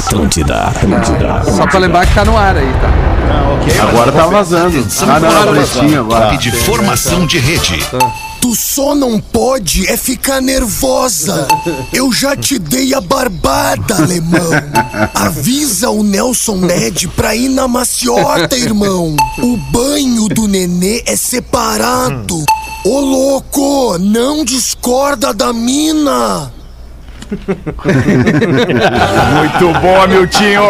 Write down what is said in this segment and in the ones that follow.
Atlântida, Atlântida. Só pra lembrar que tá no ar aí, tá? Agora tá vazando. Ah, não, é agora. E de formação de rede. Tu só não pode é ficar nervosa. Eu já te dei a barbada, alemão. Avisa o Nelson Ned pra ir na maciota, irmão. O banho do nenê é separado. Ô louco, não discorda da mina. Muito bom, Miltinho.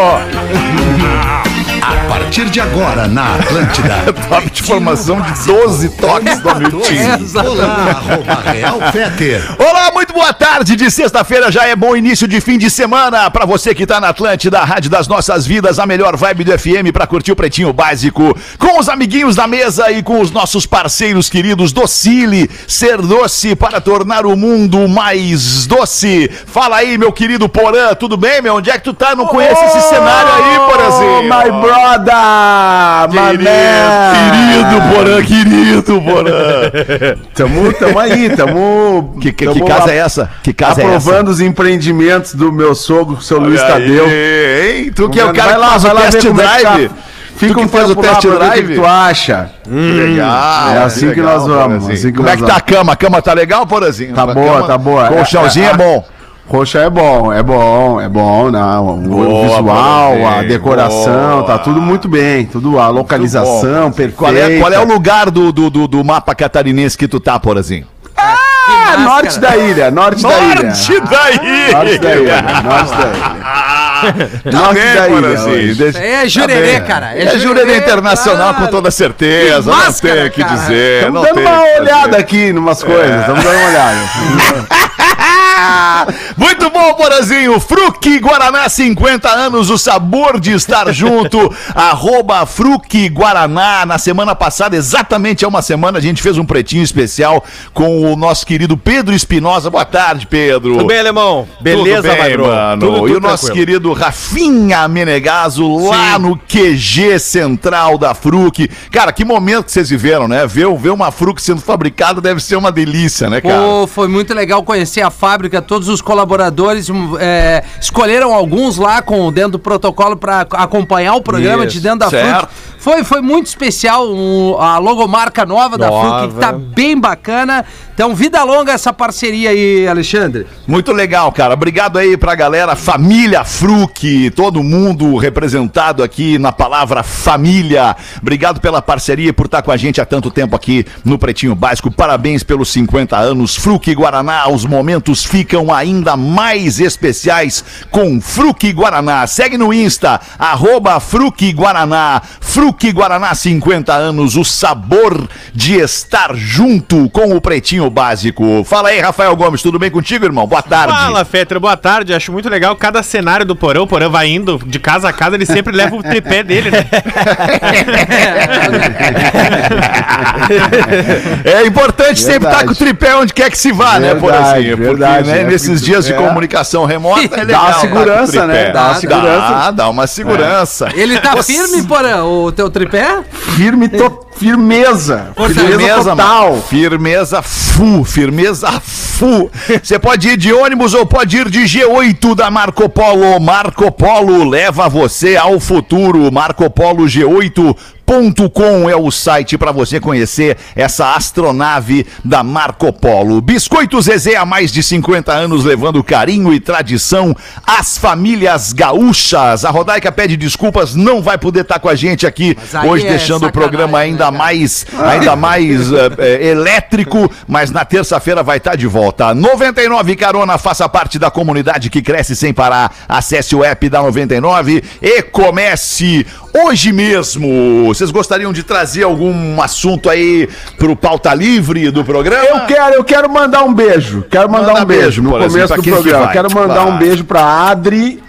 A partir de agora, na Atlântida. Top de formação de 12 toques do Miltinho. Olá, arroba Real Feter. Olá, muito boa tarde de sexta-feira, já é bom início de fim de semana para você que tá na Atlântida, a Rádio das Nossas Vidas, a melhor vibe do FM para curtir o Pretinho Básico, com os amiguinhos da mesa e com os nossos parceiros queridos Docile, ser doce para tornar o mundo mais doce. Fala aí, meu querido Porã, tudo bem, meu? Onde é que tu tá? Não conhece esse cenário aí, Porãzinho? My brother! My Querido, man! querido Porã, querido Porã. Tamo, tamo aí, tamo. Que, que, tamo que casa é essa? Que casa é Aprovando os empreendimentos do meu sogro, seu Luiz essa? Tadeu. Aí, hein? Tu que é o Vai cara que lá, faz o vai lá ver test é que tá. drive. Fica Tu um que faz o test pra ver o que drive. que tu acha. Legal. É assim que nós vamos, Porazinho. assim que Como é nós que tá a cama? A cama tá legal, Porazinho? Tá A boa, cama- tá boa. Colchãozinho é, É, é, bom. Roxa é bom, é bom, é bom, não. O Boa, visual, a decoração, boa. tá tudo muito bem. Tudo, a localização, perfeita. Qual é, qual é o lugar do, do, do, do mapa catarinense que tu tá, Porazinho? Ah, norte da ilha, norte, da ilha. Norte da ilha! Norte da ilha, norte da ilha. Tá Norte bem, da ilha Porazinho. hoje. Deixa- É jurerê, tá cara. É, jurerê internacional com toda certeza. Não tem o que dizer. Estamos não dando tem uma o que fazer. olhada aqui numas coisas, estamos dando uma olhada. Muito bom, Porazinho. Fruque Guaraná, 50 anos, o sabor de estar junto. Arroba Fruque Guaraná. Na semana passada, exatamente há uma semana, a gente fez um pretinho especial com o nosso querido Pedro Espinosa. Boa tarde, Pedro. Tudo bem, alemão? Beleza, Tudo bem, mano. Tudo, tudo e o nosso tranquilo. querido Rafinha Menegaso lá no QG central da Fruc. Cara, que momento que vocês viveram, né? Ver, ver uma Fruc sendo fabricada deve ser uma delícia, né, cara? Pô, foi muito legal conhecer a fábrica, todos os colaboradores hum, é, escolheram alguns lá com dentro do protocolo para acompanhar o programa Isso, de dentro da certo. Fruc. Foi, foi muito especial um, a logomarca nova, da Nova. Fruc, que tá bem bacana. Então, vida longa essa parceria aí, Alexandre. Muito legal, cara. Obrigado aí pra galera, família Fruc, todo mundo representado aqui na palavra família. Obrigado pela parceria e por estar com a gente há tanto tempo aqui no Pretinho Básico. Parabéns pelos 50 anos. Fruc Guaraná, os momentos ficam ainda mais especiais com Fruc Guaraná. Segue no Insta, arroba Fruc Guaraná. Fruc Guaraná, 50 anos, o sabor de estar junto com o Pretinho Básico. Fala aí, Rafael Gomes, tudo bem contigo, irmão? Boa tarde. Fala, Fetter, boa tarde. Acho muito legal cada cenário do Porão. O Porão vai indo de casa a casa, ele sempre leva o tripé dele, né? É importante sempre Verdade. estar com o tripé onde quer que se vá, né, Verdade, Porazinho? Porque verdade, né, é, nesses dias de é. comunicação remota é Dá legal. o segurança, né? Dá uma segurança. Dá, dá uma segurança. Ele tá Você- firme, Porã, o teu tripé? Firme, to... firmeza. Firmeza total. mano. Firmeza fu, firmeza fu. Você pode ir de ônibus ou pode ir de G8 da Marco Polo. Marco Polo leva você ao futuro. Marco Polo G8 Com é o site para você conhecer essa astronave da Marco Polo. Biscoito Zezé há mais de 50 anos levando carinho e tradição às famílias gaúchas. A Rodaica pede desculpas, não vai poder estar com a gente aqui hoje, é deixando o programa né, ainda cara? mais, ainda mais eh, eh, elétrico, mas na terça-feira vai estar de volta. 99 Carona, faça parte da comunidade que cresce sem parar. Acesse o app da 99 e comece hoje mesmo. Vocês gostariam de trazer algum assunto aí pro pauta livre do programa? Eu quero, eu quero mandar um beijo. Quero mandar Manda um beijo, beijo, no exemplo, começo pra do programa. quero mandar Vai. um beijo pra Adri,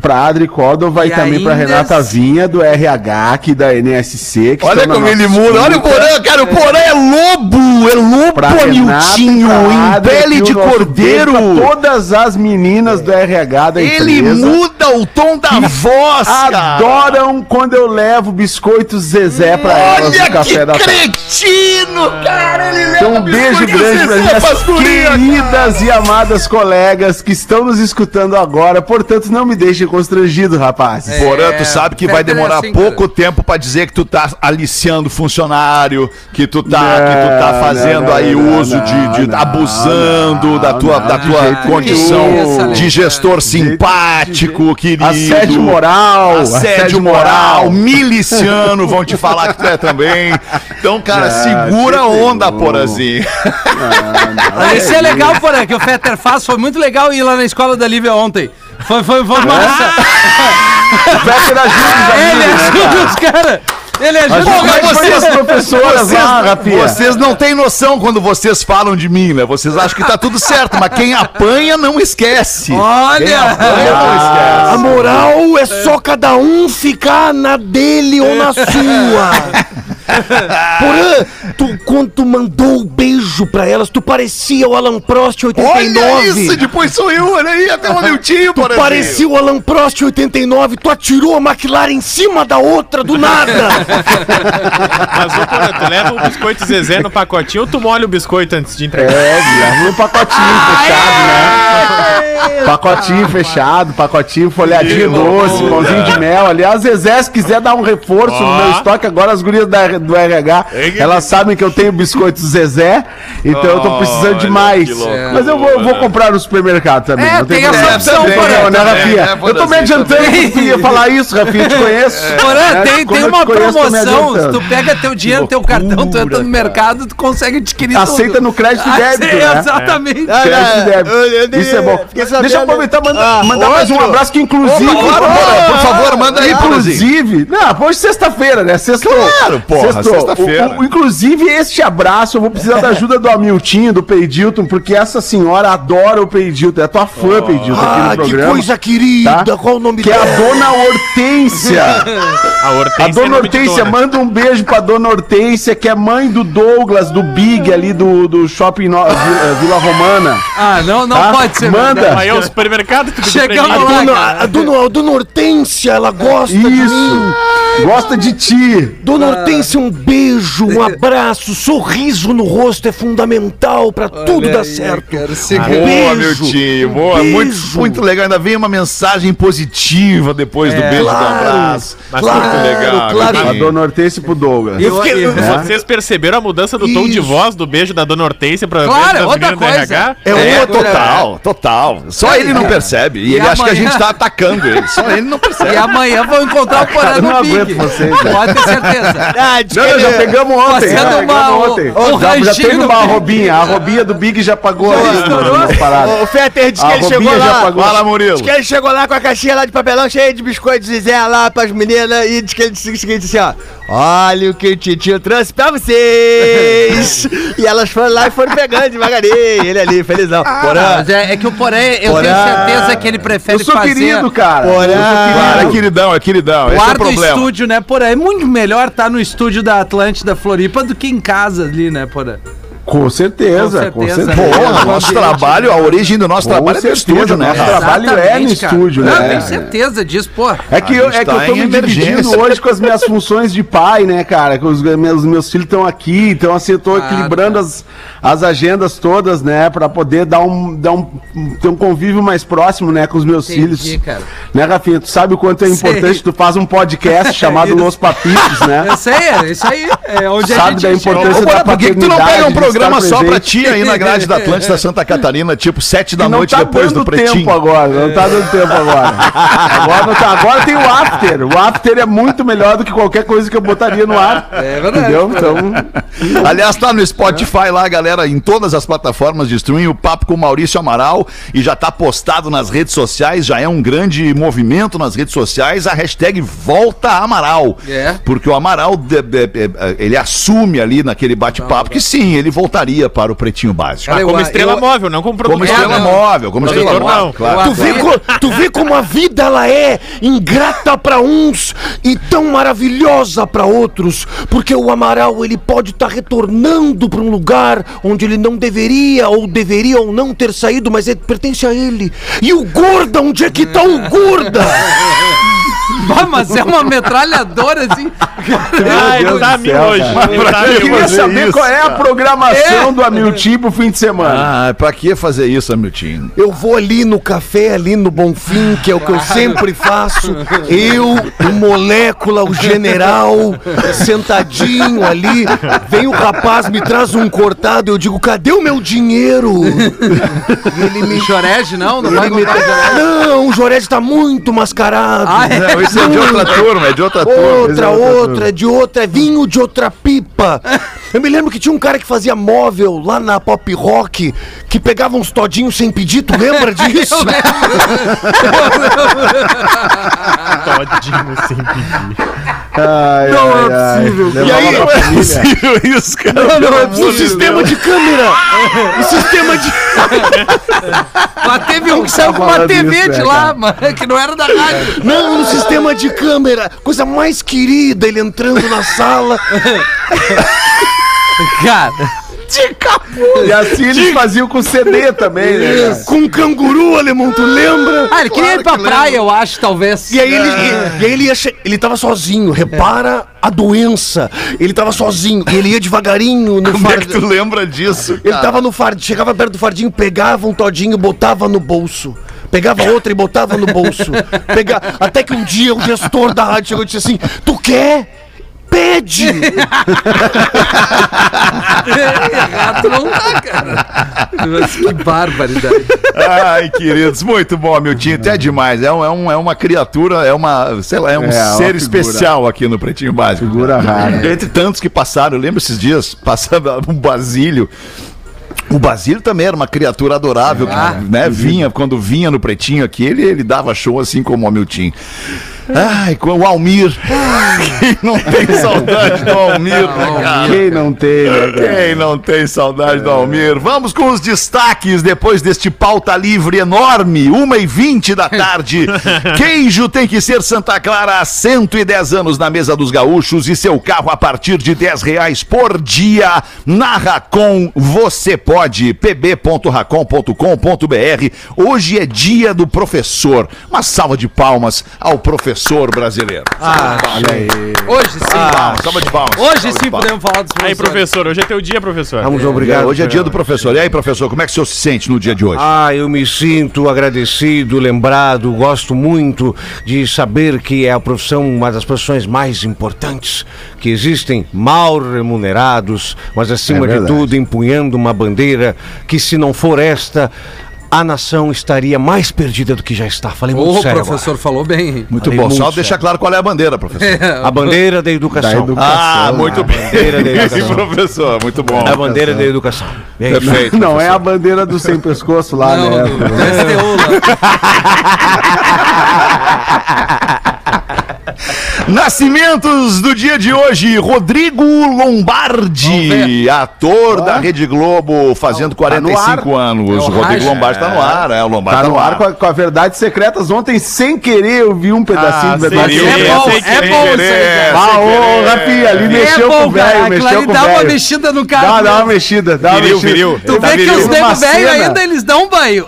pra Adri Córdova e, E também pra ainda- Renata Vinha do RH aqui da NSC. que Olha como ele muda. Olha o. Porã, cara. O Porã é lobo. É lobo, Pra Renata, Niltinho. pra Em pele de cordeiro. pra todas as meninas do RH da Ele empresa. muda o tom da voz, cara. Adoram quando eu levo biscoitos Zezé pra elas Olha no que café da tarde. cretino, cara. Ele leva Então um beijo grande para Zezé minhas queridas e amadas colegas que estão nos escutando agora. Portanto, não me deixe deixem constrangidos, rapazes. Porã, tu sabe que vai é demorar assim, pouco tempo pra dizer que tu tá aliciando funcionário, que tu tá, Não, que tu tá fazendo não, aí não, uso de, de- não, abusando não, da tua, não, da de tua condição. Isso, de gestor simpático, querido. Assédio moral. Assédio moral, miliciano, vão te falar que tu é também. Então, cara, Não, segura a onda, um- Porazinho. Olha, Isso é legal, porra, que o Fetter faz. Foi muito legal ir lá na escola da Lívia ontem. Foi, foi, foi ajuda os Ele amigos, né, ajuda os caras. Ele ajuda os mas caras. vocês, lá, Rafinha. vocês não têm noção quando vocês falam de mim, né? Vocês acham que tá tudo certo, mas quem apanha não esquece. Quem Olha! apanha não esquece. A moral é só cada um ficar na dele ou na sua. Porã, tu, quando tu mandou o beijo pra elas, tu parecia o Alan Prost 89. Olha isso, depois sou eu, olha aí, até o Niltinho, Tu Porazinho. parecia o Alan Prost 89, tu atirou a McLaren em cima da outra do nada. Mas, ô, Porã, tu leva o biscoito Zezé no pacotinho ou tu molha o biscoito antes de entregar? É, um pacotinho fechado, né? Pacotinho fechado, pacotinho folhadinho doce, pãozinho de mel. Aliás, Zezé, se quiser dar um reforço no meu estoque, agora as gurias da- do RH, elas sabem que eu tenho biscoito Zezé, então eu tô precisando de mais. Mas eu vou, vou comprar no supermercado também. É, tem essa opção, Também, Porã, né, também, Rafinha? né, Eu tô me adiantando que tu ia falar isso, Rafinha, eu te conheço. Porã, É, tem, como tem eu te uma promoção. Se tu pega teu dinheiro, teu cartão, tu entra no mercado, tu consegue adquirir Aceita tudo. no crédito e débito, Aceita, né? Exatamente. Crédito e débito. Isso é bom. Deixa eu aproveitar e mandar, mandar mais um abraço que inclusive. Claro, Porã, por favor, manda aí. Inclusive, não, hoje é sexta-feira, né? Sextou. Claro, porra, sexta-feira. Inclusive, este abraço, eu vou precisar da ajuda do Amiltinho, do Peidilton, porque essa senhora adora o Peidilton. É tua fã, Peidilton, aqui ah, no que programa. coisa querida. tá? Qual o nome Que é a dela? dona Hortência. A A Hortência é dona de Hortência, dona. manda um beijo pra dona Hortência, que é mãe do Douglas, do Big ali do, do shopping no- Vila, Vila Romana. Ah, não, não Tá? pode ser. Manda. Aí é o supermercado que tu Chegamos lá. dona, cara. a, dona, a dona Hortência, ela gosta de mim. Isso. Gosta de ti. Dona Hortência, um beijo, um abraço, sorriso no rosto é fundamental pra tudo dar certo. Boa, Beijo. meu tio. Boa, Beijo. muito, muito legal. Ainda vem uma mensagem positiva depois do beijo do claro. abraço. Mas Claro, muito legal. claro. A dona Hortência pro Douglas. Eu fiquei- eu- Vocês perceberam a mudança do tom de Isso. voz do beijo da Dona Hortência pra Claro, beijo das outra do coisa. RH? É É, outra. total, total. Só ele não percebe. E, E ele acha que a amanhã- gente tá atacando ele. Só ele não percebe. E amanhã vão encontrar o Porã Cara, eu não no aguento Big. vocês, Pode ter certeza. Ah, diz Não, já ele- pegamos ontem. Fazendo já uma- pegamos o- ontem. o já, já teve uma Big. arrobinha. A arrobinha do Big já pagou paradas. O Fetter disse que A ele chegou Robinha lá. pagou. Fala, Murilo. Diz que ele chegou lá com a caixinha lá de papelão cheia de biscoitos Zezé lá pras meninas e diz que ele disse o seguinte assim, ó. Olha o que o Titio trouxe pra vocês! e elas foram lá e foram pegando devagarinho. Ele ali, felizão. Porã, Mas é, é que o Porã, eu tenho certeza que ele prefere Eu sou fazer... querido, cara. Porã. Sou Claro, é queridão, é queridão. Esse é o Guarda o problema. estúdio, né, Porã? É muito melhor estar no estúdio da Atlântida Floripa do que em casa ali, né, Porã? Com certeza, Com com certeza. certeza. Porra, nosso trabalho, a origem do nosso Com trabalho é no certeza, estúdio, né? nosso cara? trabalho é no cara. estúdio, Não, né? tenho certeza disso, pô. É que, eu, é que tá eu tô em me dividindo hoje com as minhas funções de pai, né, cara? Que os meus, meus filhos estão aqui, então assim, eu tô Claro, equilibrando cara. as, as agendas todas, né? Pra poder dar um, dar um, ter um convívio mais próximo, né, com os meus Entendi, filhos. cara. Né, Rafinha? Tu sabe o quanto é Sei. importante tu faz um podcast chamado. Los Papitos, né? Eu sei, é isso aí. É onde Sabe a gente da importância da por que, que tu não paternidade, pega um de programa estar só pra ti aí na grade da Atlântida Santa Catarina, tipo sete da não noite tá depois dando do Pretinho? tempo agora, não tá dando tempo agora. Agora, não tá, agora tem o after. O after é muito melhor do que qualquer coisa que eu botaria no ar. É verdade. Entendeu? Então, Aliás, tá no Spotify lá, galera, em todas as plataformas de streaming, o papo com o Maurício Amaral e já tá postado nas redes sociais, já é um grande movimento nas redes sociais, a hashtag Volta Amaral. É. Porque o Amaral, ele assume ali naquele bate-papo que sim, ele voltaria para o Pretinho Básico. Olha, Como eu- estrela eu- móvel, não como Como produtor. estrela não. móvel, como estrela Produtor, móvel, não. claro. Tu vê, co- tu vê como a vida ela é ingrata pra uns e tão maravilhosa pra outros, porque o Amaral ele pode estar retornando pra um lugar onde ele não deveria ou deveria ou não ter saído, mas ele pertence a ele. E o Gorda, onde é que tá o Gorda? Bah, Mas é uma metralhadora assim. Ah, ele Deus tá mil céu, hoje. tá Eu queria saber isso, qual é a programação do Amiltim pro fim de semana. Ah, pra que fazer isso, Hamilton? Eu vou ali no café, ali no Bonfim, que é o que eu sempre faço. Eu, o molécula, o general, sentadinho ali. Vem o rapaz, me traz um cortado. Eu digo, cadê o meu dinheiro? E ele me. Chorege, não? Não vai ele me... comprar Não, o Jorege tá muito mascarado. Ah, é? Não, isso é de outra turma, é de outra turma. Outra, outra, de outra, é vinho de outra pipa. Eu me lembro que tinha um cara que fazia móvel lá na pop rock, que pegava uns todinhos sem pedir, tu lembra disso? Todinho sem pedir. Ai, Não ai, é ai. possível. Levava E aí, Não é possível isso, cara. Não, não, Pelo é amor o sistema de câmera. O sistema de. Mas teve um que saiu com uma TV isso, de né, lá, mas que não era da rádio. Não, no sistema de câmera. Coisa mais querida, ele entrando na sala. Cara, E assim eles faziam com CD também, né? cara? Com canguru, alemão, tu lembra? ah, ele queria ir pra praia, eu acho, talvez. E aí ele, e, e aí ele ia che- ele tava sozinho, repara a doença. Ele tava sozinho, e ele ia devagarinho no Como é que tu lembra disso? Ele tava no fardinho, chegava perto do fardinho, pegava um todinho, botava no bolso. Pegava outra e botava no bolso. Pega... Até que um dia o gestor da rádio chegou e disse assim: Tu quer? Pede! Errado não tá, cara. Mas que barbaridade. Ai, queridos, muito bom, Hamilton. Até demais. É, um, é, um- é uma criatura, é uma, sei lá, é um É, uma ser figura. especial aqui no Pretinho Básico. Figura rara. Entre tantos que passaram, eu lembro esses dias, passando um Basílio. O Basílio também era uma criatura adorável, Ah, que, né? Vinha, quando vinha no Pretinho aqui, ele, ele dava show assim como o Hamilton. Ai, com o Almir. Quem não tem saudade do Almir, né, cara? Quem não tem, né, cara? Quem não tem saudade do Almir? Vamos com os destaques depois deste pauta livre enorme, 1h20 da tarde. Queijo tem que ser Santa Clara há 110 anos na mesa dos gaúchos e seu carro a partir de 10 reais por dia. Na Racon, você pode. pb.racon.com.br. Hoje é dia do professor. Uma salva de palmas ao professor brasileiro. Olha aí. Hoje sim. Palmas, salva de palmas. Hoje sim palmas. podemos falar dos Aí, professores. professor, hoje é teu dia, professor. Vamos, É, obrigado. Hoje é dia do professor. E aí, professor, como é que o senhor se sente no dia de hoje? Ah, eu me sinto agradecido, lembrado, gosto muito de saber que é a profissão, uma das profissões mais importantes que existem, mal remunerados, mas acima É de tudo empunhando uma bandeira que se não for esta, a nação estaria mais perdida do que já está. Falei muito O sério professor falou bem. Muito Falei bom. muito Só sério. deixar claro qual é a bandeira, professor. agora. A bandeira da educação. Da educação. Ah, muito bem. bandeira da educação. professor, muito bom. A bandeira da educação. É. Perfeito. Não, é a bandeira do sem pescoço lá, Não, né? do, do STU lá. Nascimentos do dia de hoje, Rodrigo Lombardi, ator da Rede Globo, fazendo Tá no 45 anos. É Rodrigo. Lombardi tá no ar, é, o Lombardi Tá no ar com, a- com a Verdades Secretas. Ontem, sem querer, eu vi um pedacinho Ah, do sem É bom, sem é bom isso aí, cara. Ah, ô, Rafinha, ali mexeu é com bom, o cara. velho, mexeu com o dá uma velho. mexida no Dá, carro. dá uma mexida, dá uma Viril, mexida. viril. Tu Tá vê que viril. os nego Uma velho ainda eles dão banho.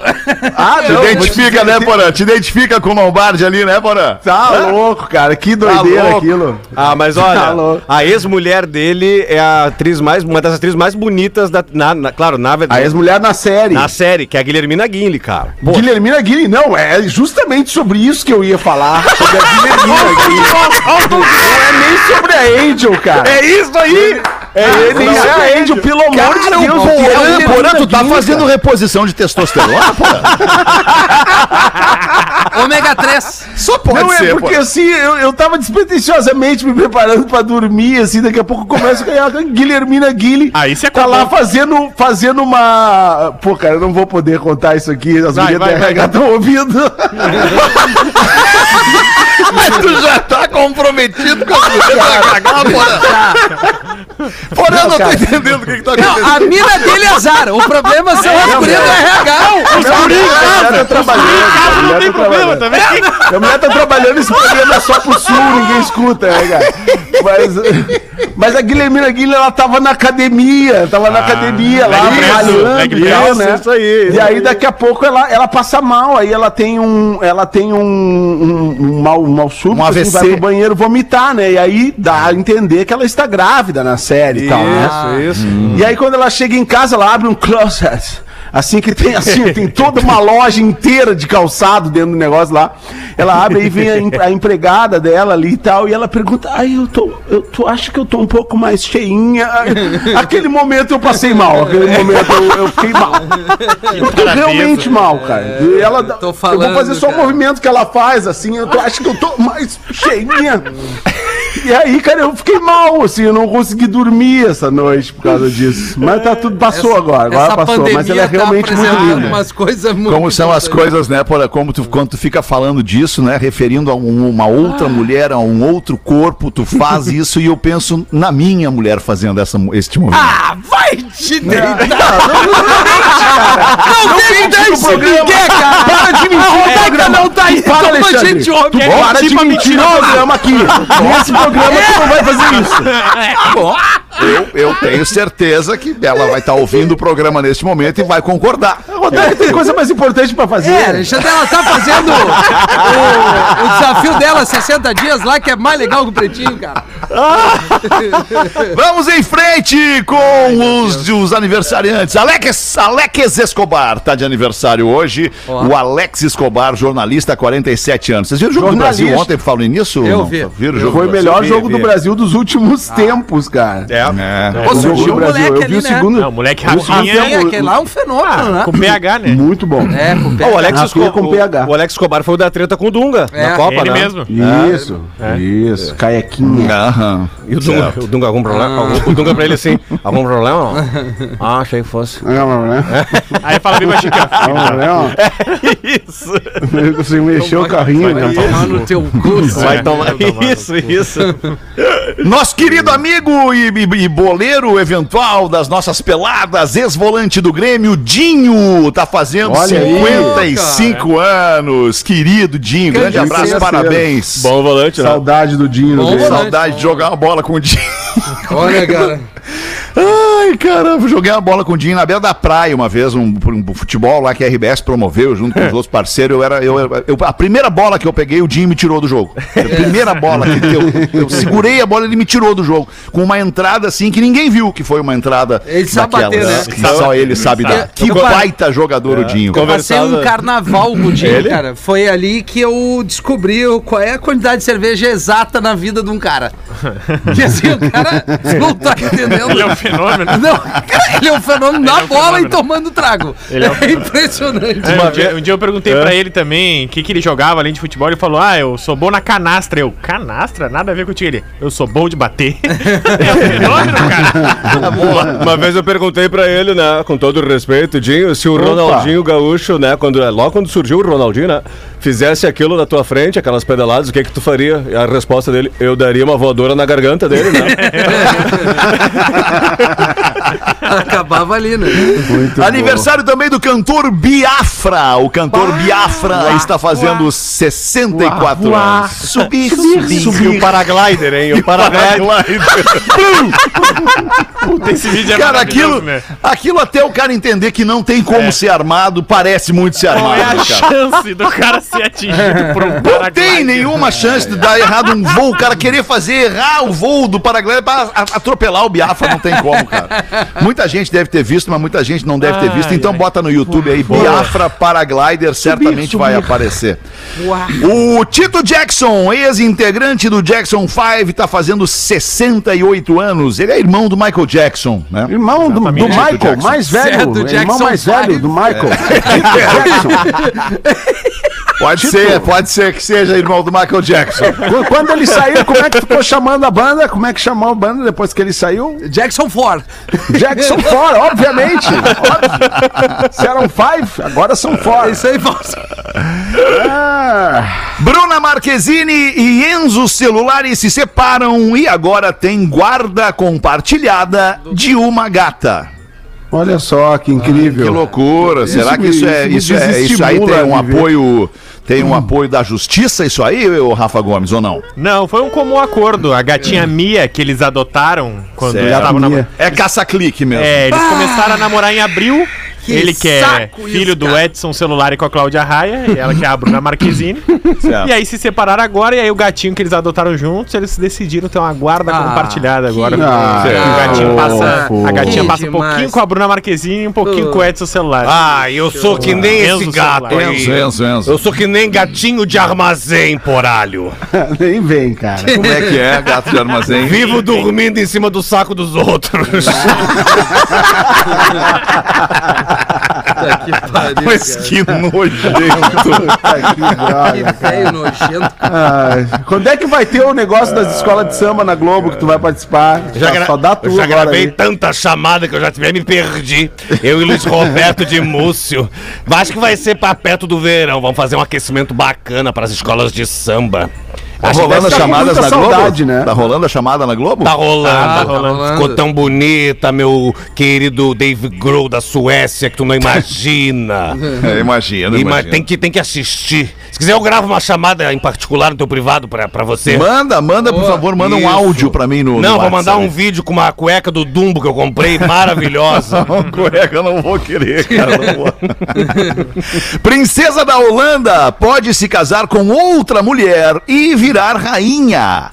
Ah, Te não, identifica, né, Porã? Te identifica com o Lombardi ali, né, Porã? Tá louco, cara. Que doideira louco. aquilo. Ah, mas Tá olha, louco. a ex-mulher dele é a atriz mais, uma das atrizes mais bonitas da, na, na- claro, na A verdade, ex-mulher na série. na série, que é a Guilhermina Guinle, cara. Pô, Guilhermina Guilherme, não, é justamente sobre isso que eu ia falar. Sobre a Guilhermina Guilherme. Não é nem sobre a Angel, cara. é isso aí! É, nem não, sobre a Angel, pelo amor de Deus. é Porã, Porã, tu tá fazendo cara? reposição de testosterona, Porã? Ômega 3. Só pode Não, ser, é porque assim, eu, eu tava despretensiosamente me preparando pra dormir, assim, daqui a pouco começa a ganhar a Guilhermina Guile. Aí você Tá lá fazendo, fazendo uma. Pô, cara, eu não vou poder contar isso aqui. As Vai, mulheres vai, da. RH estão ouvindo. Mas tu já tá comprometido com a mulher da cagar, Porã. Porã, não tô entendendo o que que tá Não, acontecendo. a mina dele é azar. O problema são as gurias do RH. Os Não, gurias tá trabalhando. a Não mulher tem tá problema trabalhando. também. A mulher tá trabalhando, esse programa é só pro sul, ninguém escuta, né, cara? Mas, mas a Guilhermina Guilherme, ela tava na academia, tava na academia lá, e press, né? isso aí, isso E aí, daqui a pouco, ela, ela passa mal, aí ela tem um, ela tem um, um, um mal, um um mal súbito, Um assim, AVC. vai pro banheiro vomitar, né? E aí dá a entender que ela está grávida na série e tal, né? Isso, isso. E aí quando ela chega em casa, ela abre um closet. Assim que tem assim, tem toda uma loja inteira de calçado dentro do negócio lá. Ela abre e vem a, em- a empregada dela ali e tal, e ela pergunta: "Ai, eu tô, eu tu acha que eu tô um pouco mais cheinha?" Aquele momento eu passei mal, aquele momento eu, eu fiquei mal. Eu fiquei realmente mal, cara. E ela tô eu falando, vou fazer só o movimento que ela faz assim, eu tô, acho que eu tô mais cheinha. E aí, cara, eu fiquei mal, assim, eu não consegui dormir essa noite por causa disso. Mas tá tudo, passou agora, agora Essa passou. Mas ela é realmente tá muito linda. umas coisas muito Como são as coisas, né, Porã? Como tu, quando tu fica falando disso, né, referindo a um- uma Ah. outra mulher, a um outro corpo, tu faz isso e eu penso na minha mulher fazendo essa, este movimento. Ah, vai te deitar! Não Não tem mente no desse programa. Miguel, cara! Para de mentir A não tá aí para, Alexandre. gente Tu é para de tipo mentir no programa aqui. Programa tu não vai fazer isso. Bom, eu, eu tenho certeza que ela vai estar ouvindo o programa neste momento e vai concordar. Rodaica tem coisa mais importante pra fazer. É, Alexandre, ela tá fazendo o, o desafio dela 60 dias lá, que é mais legal que o Pretinho, cara. Vamos em frente com os, os aniversariantes. Alex, Alex Escobar tá de aniversário hoje. O Alex Escobar, jornalista, 47 anos. Vocês viram o jogo do Jornalista. Brasil ontem falando nisso? Eu vi. Viram o jogo Foi do Brasil? melhor vi, jogo do Brasil dos últimos tempos, cara. É. Pô, O jogo surgiu do um Brasil. moleque Eu vi o né? segundo. Não, moleque o Rafinha segundo. Sim, aquele lá é um fenômeno, né? com PH, né? Muito bom. É, com o pé. o Alex Escobar, com PH. o Alex Escobar foi o da treta com o Dunga É, na Copa, Ele né? mesmo. Isso, isso. Caiequinha. Aham. E o Dunga, o Dunga algum problema? Algum- o Dunga pra ele assim, algum problema? Ah, achei que fosse. Né? Aí fala bem baixinho, né? Isso. Você mexeu o carrinho, né? Tomar no teu cu. Vai tomar isso, isso. Nosso querido amigo e, e- e boleiro eventual das nossas peladas, ex-volante do Grêmio, Dinho, tá fazendo Olha aí. 55 anos. Querido Dinho, grande Grande abraço, parabéns. Bom volante, né? Saudade do Dinho. Bom dele. volante. Saudade de jogar uma bola com o Dinho. Olha, cara. Ai, caramba, joguei uma bola com o Dinho na beira da praia uma vez, um, um futebol lá que a RBS promoveu junto com os outros parceiros. Eu era, eu, eu- a primeira bola que eu peguei, o Dinho me tirou do jogo. A primeira bola que eu, eu segurei a bola, ele me tirou do jogo. Com uma entrada assim que ninguém viu que foi uma entrada. Ele sabe bater, né? que Só ele sabe dar. Que Eu- baita jogador o Dinho. cara. Passei um carnaval com o Dinho, Ele? cara. Foi ali que eu descobri qual é a quantidade de cerveja exata na vida de um cara. Que assim, o cara não tá entendendo. Ele é fenômeno. Não, cara, ele é um fenômeno na é um bola fenômeno. e tomando trago. Ele é um é impressionante. É, um, dia, um dia eu perguntei pra ele também o que, que ele jogava além de futebol. Ele falou: Ah, eu sou bom na canastra. Eu, canastra? Nada a ver contigo. Ele, eu sou bom de bater. é um fenômeno, cara. Uma, uma vez eu perguntei pra ele, né, com todo o respeito, Dinho, se o Ronaldinho Gaúcho, né, quando, logo quando surgiu o Ronaldinho, né, fizesse aquilo na tua frente, aquelas pedaladas, o que que tu faria? E a resposta dele, eu daria uma voadora na garganta dele, né? Acabava ali, né? Aniversário também do cantor Biafra. O cantor Biafra está fazendo 64 Uá, uá. anos. Subir, E o paraglider, hein? O paraglider. Puta, esse vídeo é Cara, aquilo, né? aquilo até o cara entender que não tem como ser armado, parece muito ser Qual armado, é a cara. chance do cara ser atingido por um Não paraglider? tem nenhuma chance de dar errado um voo. O cara querer fazer errar o voo do paraglider para atropelar o Biafra, não tem como, cara. Muita gente deve ter visto, mas muita gente não deve ter Ai, visto. Então ai. bota no YouTube aí, Biafra Paraglider, certamente vai aparecer. O Tito Jackson, ex-integrante do Jackson 5, tá fazendo 68 anos. Ele é irmão do Michael Jackson, né? Irmão do, do Tito Michael, Jackson. mais velho. Certo, irmão Jackson mais velho do Michael. Jackson. Pode ser, pode ser que seja irmão do Michael Jackson. Qu- Quando ele saiu, como é que ficou chamando a banda? Como é que chamou a banda depois que ele saiu? Jackson Ford. Jackson fora, obviamente. Óbvio. Se eram five, agora são fora. Isso aí, Fausto. Ah, Bruna Marquezine e Enzo Celulari se separam e agora tem guarda compartilhada de uma gata. Olha só que incrível. Que loucura! Isso Será que isso é isso é, isso aí tem um apoio tem um apoio da justiça isso aí, ô Rafa Gomes ou não? Não, foi um comum acordo. A gatinha Mia que eles adotaram quando Certo. eles estavam namorando. É caça-clique mesmo. É, eles começaram a namorar em abril, ele que é filho isso, do. Edson Celular com a Cláudia Raia, e ela que é a Bruna Marquezine. Certo. E aí se separaram agora, e aí o gatinho que eles adotaram juntos, eles decidiram ter uma guarda Ah, compartilhada agora. que Ah, o gatinho passa, a gatinha Que passa um pouquinho demais. com a Bruna Marquezine e um pouquinho com o Edson Celular. Ah, eu sou que nem esse Enzo gato. Enzo, Enzo, Enzo. Eu sou que nem gatinho de armazém, poralho. Nem vem, cara. Como é que é, gato de armazém? Vivo dormindo em cima do saco dos outros. Mas que nojento. Puta, que droga. Que velho nojento. Ai, quando é que vai ter o negócio das escolas de samba na Globo que tu vai participar? Já, gra- só dá eu tudo já agora gravei aí. tanta chamada que eu já até me perdi. Eu e Luiz Roberto de Múcio. Acho que vai ser pra perto do verão. Vamos fazer um aquecimento bacana para as escolas de samba. Tá Acho que rolando as chamadas na Globo? saudade, né? Tá rolando a chamada na Globo? Tá rolando. tá rolando. Ficou tão bonita, meu querido Dave Grohl da Suécia, que tu não imagina. É, imagina, Ima- tem, que, tem que assistir. Se quiser, eu gravo uma chamada em particular no teu privado pra, pra você. Manda, manda, por favor, manda um Isso. áudio pra mim no. Não, no vou mandar um vídeo com uma cueca do Dumbo que eu comprei, maravilhosa. Não, cueca, eu não vou querer, cara. não vou. Princesa da Holanda pode se casar com outra mulher e virar rainha.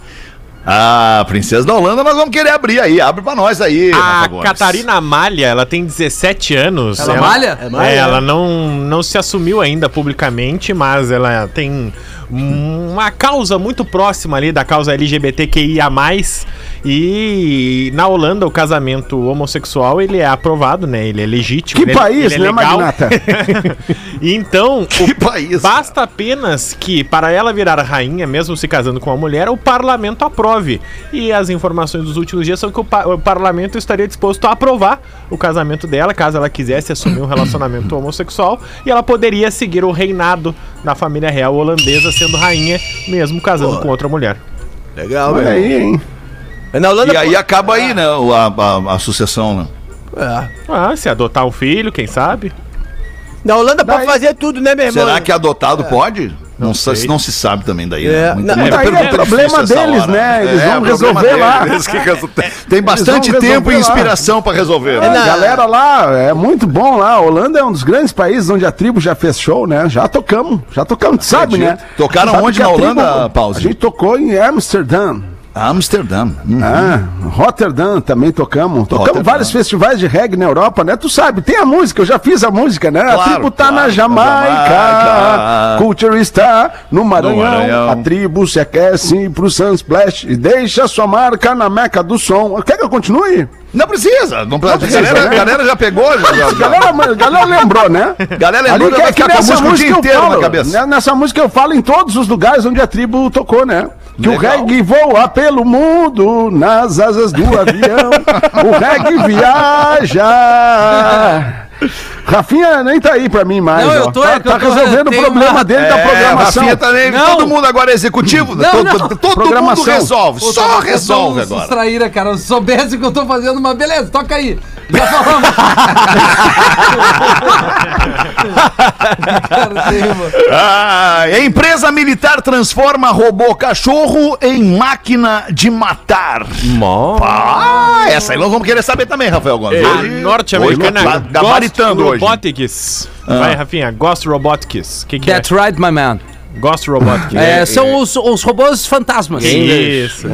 Ah, Princesa da Holanda, nós vamos querer abrir aí. Abre pra nós aí. A. Catarina Amália, ela tem 17 anos. Ela malha? É, ela não, não se assumiu ainda publicamente, mas ela tem uma causa muito próxima ali da causa LGBTQIA+. E na Holanda o casamento homossexual ele é aprovado, né? Ele é legítimo. Que ele é- país, ele é né, legal. Magnata? Então, Que o- país. basta apenas que, para ela virar rainha, mesmo se casando com uma mulher, o parlamento aprove. E as informações dos últimos dias são que o, pa- o parlamento estaria disposto a aprovar o casamento dela, caso ela quisesse assumir um relacionamento homossexual. E ela poderia seguir o reinado da família real holandesa, sendo rainha, mesmo casando com outra mulher. Legal, aí, hein? Na Holanda, E aí acaba aí, né? o- A, a- a sucessão, né? Ah, se adotar um filho, quem sabe? na Holanda pode Daí- fazer tudo, né, meu irmão? Será que adotado pode? Não, sei. não se sabe também daí. É, né? Muita- não, muita daí é pergunta problema deles, hora. né? Eles vão problema resolver lá. deles, Tem bastante vão tempo e inspiração pra resolver. A né? na- galera lá é muito bom lá. A Holanda é um dos grandes países onde a tribo já fez show, né? Já tocamos, já tocamos, tu sabe, né? Tocaram Sabe onde a na tribo- Holanda, Pause? A gente tocou em Amsterdã. Amsterdã. Hum. Ah, Rotterdam também tocamos. Tocamos Rotterdam. vários festivais de reggae na Europa, né? Tu sabe, tem a música, eu já fiz a música, né? Claro, a tribo tá claro, na na Jamaica, Jamaica. Culture está no Maranhão. No Maranhão. A tribo se aquece pro Sunsplash e deixa sua marca na meca do som. Quer que eu continue? Não precisa. Não precisa. precisa, a galera, né? galera já pegou. Já, já- A galera, galera lembrou, né? Galera lembrou, Ali que, ficar que nessa música música inteiro na falo, cabeça. né, Nessa música eu falo em todos os lugares onde a tribo tocou, né? Que Legal. o reggae voa pelo mundo nas asas do avião. o reggae viaja. Rafinha nem tá aí pra mim mais. Não, ó. eu tô, tá, é eu tá tô- resolvendo o problema uma- dele da É, programação. Rafinha também, Não. todo mundo agora é executivo. Não, todo não. todo mundo Programação. resolve. Pô, Só resolve agora. Distraíra, cara. Se soubesse que eu tô fazendo uma. Beleza, toca aí. Já falamos. Ah, empresa militar transforma robô cachorro em máquina de matar. Ah, essa aí nós vamos querer saber também, Rafael Gomes. A Hoje- norte-americana hoje tá gabaritando Ghost hoje. Robotics. Ah. Vai, Rafinha, Ghost Robotics. Que, que é? That's right, my man. Ghost Robotics. É, são os, os robôs fantasmas. Isso.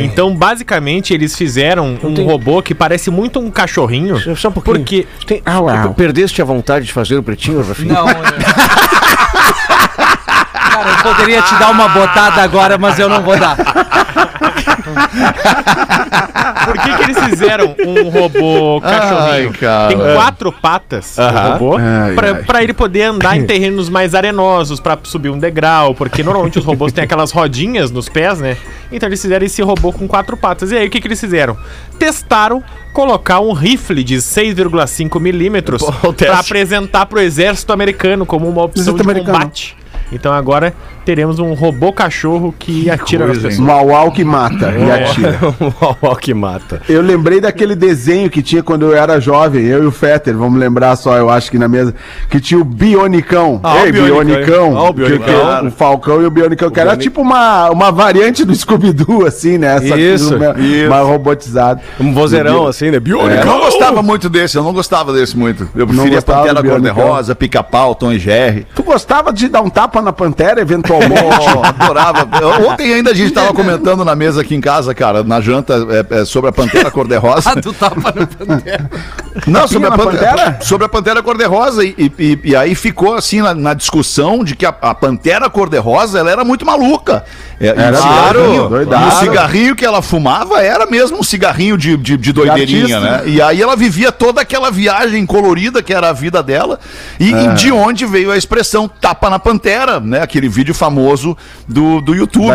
então, basicamente, eles fizeram um robô que parece muito um cachorrinho. Só um pouquinho. Porque Tem... Ah, Perdeste a vontade de fazer o pretinho, Rafinha? Não. é- Cara, eu poderia te dar uma botada agora, mas eu não vou dar. Por que, que eles fizeram um robô cachorrinho? Ai. Tem quatro patas o robô Ai, pra, ai. pra ele poder andar em terrenos mais arenosos, pra subir um degrau, porque normalmente os robôs têm aquelas rodinhas nos pés, né? Então eles fizeram esse robô com quatro patas. E aí o que, que eles fizeram? Testaram colocar um rifle de 6,5 milímetros pra apresentar pro exército americano como uma opção Exército de americano. combate. Então agora teremos um robô cachorro que atira nas coisa, hein? pessoas. Um au que mata e atira. o Uau, que mata. Eu lembrei daquele desenho que tinha quando eu era jovem, eu e o Fetter, vamos lembrar só, eu acho que na mesa, que tinha o Bionicão. Ah, o Ei, Bionicão. Bionicão. Ah, o Bionicão. que- o Falcão e o Bionicão, que era Bionic- tipo uma, uma variante do Scooby-Doo, assim, né? Que Isso, uma- isso. mais robotizado. Um vozeirão assim, né? Eu Biônica. não gostava muito desse, eu não gostava desse muito. Eu preferia Pantera Bionicão. Cor-de-Rosa, Pica-Pau, Tom e Jerry. Tu gostava de dar um tapa na pantera, eventualmente? Adorava. Ontem ainda a gente tava comentando na mesa aqui em casa, cara, na janta, é, é, sobre a Pantera Cor-de-Rosa. Ah, tu tava no Pantera. Não, sobre a, na Pantera, sobre a Pantera Cor-de-Rosa. E, e- e aí ficou assim na, na discussão de que a, a Pantera Cor-de-Rosa ela era muito maluca. É, Era o cigarrinho, mesmo, doidado. e o cigarrinho que ela fumava era mesmo um cigarrinho de, de, de doideirinha, artista. né? E aí ela vivia toda aquela viagem colorida que era a vida dela. E, É. e de onde veio a expressão tapa na Pantera, né? Aquele vídeo famoso do, do YouTube.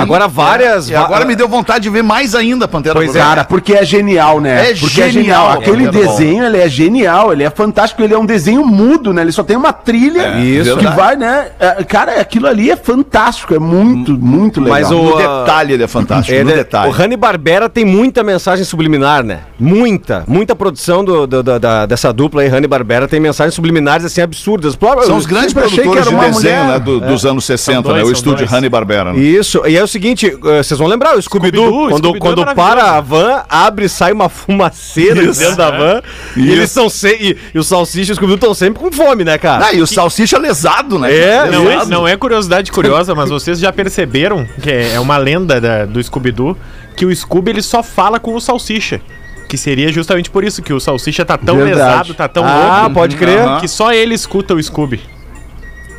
Agora várias. E agora me deu vontade de ver mais ainda a Pantera Pois é. Cara, porque é genial, né? É porque genial, Aquele é muito bom. desenho, ele é genial, ele é fantástico, ele é um desenho mudo, né? Ele só tem uma trilha Isso. que vai, né? É, Cara, aquilo ali é fantástico, é muito, muito legal. Mas o- No detalhe ele é fantástico, É, no detalhe. O Rani Barbera tem muita mensagem subliminar, né? Muita, muita produção do, do- da- da- dessa dupla aí, Rani Barbera, tem mensagens subliminares assim absurdas. São os grandes produtores de desenho mulher. né, do- dos anos 60, dois, né? O são estúdio. Hanna-Barbera. né? Isso, e é o seguinte, eh, vocês vão lembrar, o Scooby-Doo, Scooby-Doo, quando, Scooby-Doo quando é para a van, abre e sai uma fumaceira Isso. dentro da van, e Isso. eles estão sempre, e, e o Salsicha e o Scooby-Doo estão sempre com fome, né, cara? Ah, e o salsicha lesado, né? É, Não é, Lesado. não é curiosidade curiosa, mas vocês já perceberam que é é uma lenda da- do Scooby-Doo que o Scooby ele só fala com o Salsicha. Que seria justamente por isso que o Salsicha tá tão Verdade. lesado, tá tão Ah, louco. pode crer. Aham. Que só ele escuta o Scooby.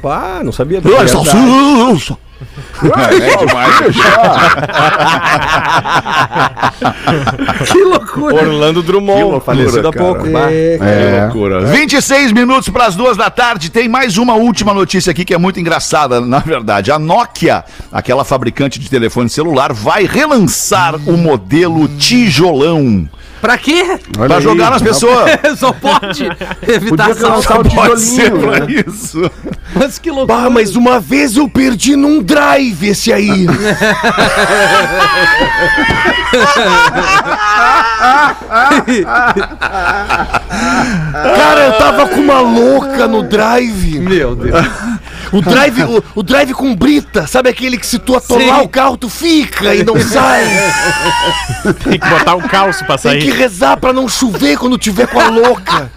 Ah, não sabia. Ah, salsicha! É demais. que loucura! Orlando Drummond, loucura, falecido há pouco. bah. É. loucura. 26 minutos para as duas da tarde. Tem mais uma última notícia aqui que é muito engraçada, na verdade. A Nokia, aquela fabricante de telefone celular, vai relançar o modelo tijolão Pra quê? Olha para aí, jogar nas pessoas. Só pode evitar Podia lançar o Pode ser pra né? isso. Mas que loucura. Bah, mas uma vez eu perdi num drive esse aí. Cara, eu tava com uma louca no drive. Meu Deus. O drive, o, o drive com brita, sabe aquele que se tu atolar Sim. o carro, tu fica e não sai. Tem que botar um calço pra Tem que sair. rezar pra não chover quando tiver com a louca.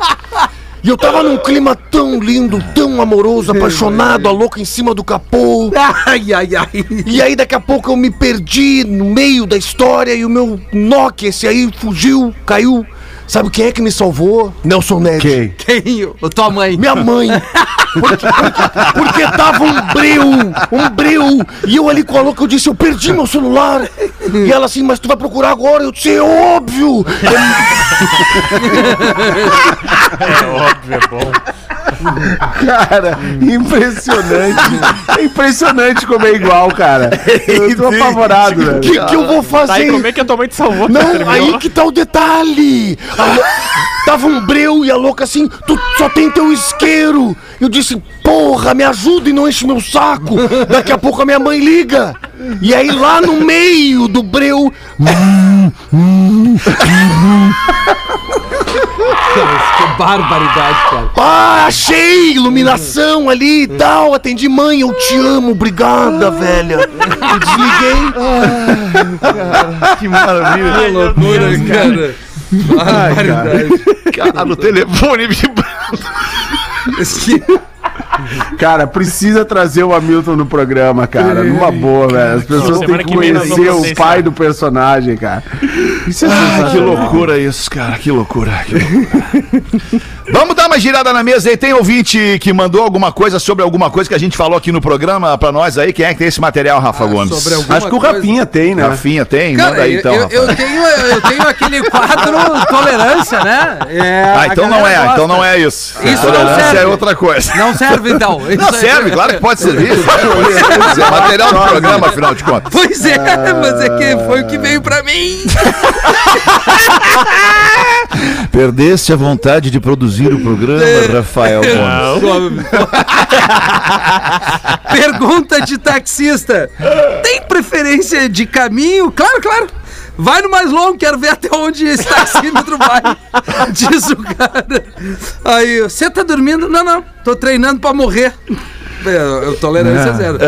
E eu tava num clima tão lindo, tão amoroso, apaixonado, a louca em cima do capô. Ai, ai, ai. E aí daqui a pouco eu me perdi no meio da história e o meu Nokia, esse aí, fugiu, caiu. Sabe quem é que me salvou? Nelson Ned. Ok. Quem? O tua mãe. Minha mãe. Porque, porque- porque tava um breu, um breu. E eu ali com a louca, eu disse, eu perdi meu celular. E ela assim, mas tu vai procurar agora? Eu disse, é óbvio. É óbvio, é bom. Cara, impressionante. É impressionante como é igual, cara. Eu tô apavorado, O velho. que, que eu vou Tá aí, fazer? como é que a tua mãe te salvou? Não, Terminou? aí que tá o detalhe. Tava um breu e a louca assim, tu só tem teu isqueiro. Eu disse, porra, me ajuda e não enche meu saco. Daqui a pouco a minha mãe liga. E aí lá no meio do breu, Que barbaridade, cara. ah, achei iluminação ali e tal. Atendi, mãe, eu te amo, obrigada, velha. Eu desliguei. Que maravilha. Que loucura, cara. Barbaridade. Cara, no telefone vibrando. Cara, precisa trazer o Hamilton no programa, cara. Numa boa, velho. As pessoas têm que conhecer o pai do personagem, cara. Isso é Ah, que loucura isso, cara. Que loucura. que loucura. Vamos dar uma girada na mesa aí. Tem ouvinte que mandou alguma coisa sobre alguma coisa que a gente falou aqui no programa pra nós aí. Quem é que tem esse material, Rafa Gomes? sobre alguma Acho que o coisa. Rafinha tem, né? Rafinha tem? Cara, Manda aí então, eu, eu, tenho, eu tenho aquele quadro tolerância, né? É, Ah, então não é, gosta. então não é isso. Isso não Tolerância é outra coisa. Não serve serve então. Não, aí. serve, claro que pode servir. É material do programa, afinal de contas. Pois é, mas é que foi o que veio pra mim. Perdeste a vontade de produzir o programa, Rafael Gomes. Pergunta de taxista. Tem preferência de caminho? Claro, claro. Vai no mais longo, quero ver até onde esse taxímetro vai. Diz o cara. Aí, você tá dormindo? Não, não. Tô treinando pra morrer. É, Eu tolerância zero.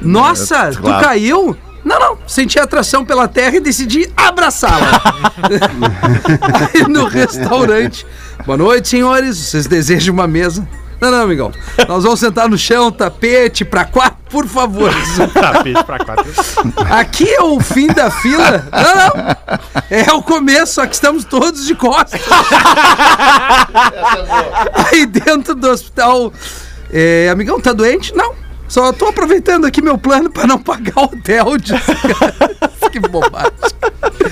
Nossa, tu claro. caiu? Não, não. Senti atração pela terra e decidi abraçá-la. Aí no restaurante. Boa noite, senhores. Vocês desejam uma mesa? Não, não, amigão. Nós vamos sentar no chão, tapete pra quatro, por favor. Tapete pra quatro. Aqui é o fim da fila? Não, não. É o começo, só que estamos todos de costas. Aí dentro do hospital. É, amigão, tá doente? Não. Só tô aproveitando aqui meu plano pra não pagar o hotel. que bobagem.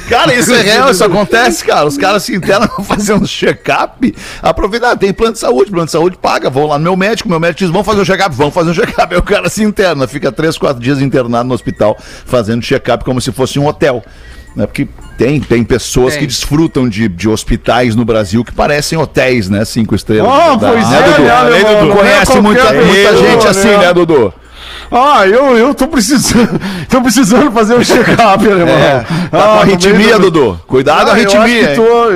Cara, isso é real, isso acontece, cara. Os caras se internam fazer um check-up. Aproveita, ah, tem plano de saúde, plano de saúde paga. Vão lá no meu médico, meu médico diz: vamos fazer um check-up, vamos fazer um check-up. Aí o cara se interna, fica três, quatro dias internado no hospital, fazendo check-up como se fosse um hotel. Né? Porque tem, tem pessoas Tem. que desfrutam de, de hospitais no Brasil que parecem hotéis, né? Cinco estrelas. Ah, Da- pois né, é, Dudu? né, Não é conhece muita, muita gente assim, né? né, Dudu? Ah, eu, eu tô precisando. Tô precisando fazer um check-up, alemão. É, tá com Ah, tô arritmia, bem- Dudu. Cuidado com Ah, eu acho arritmia, que tô, eu,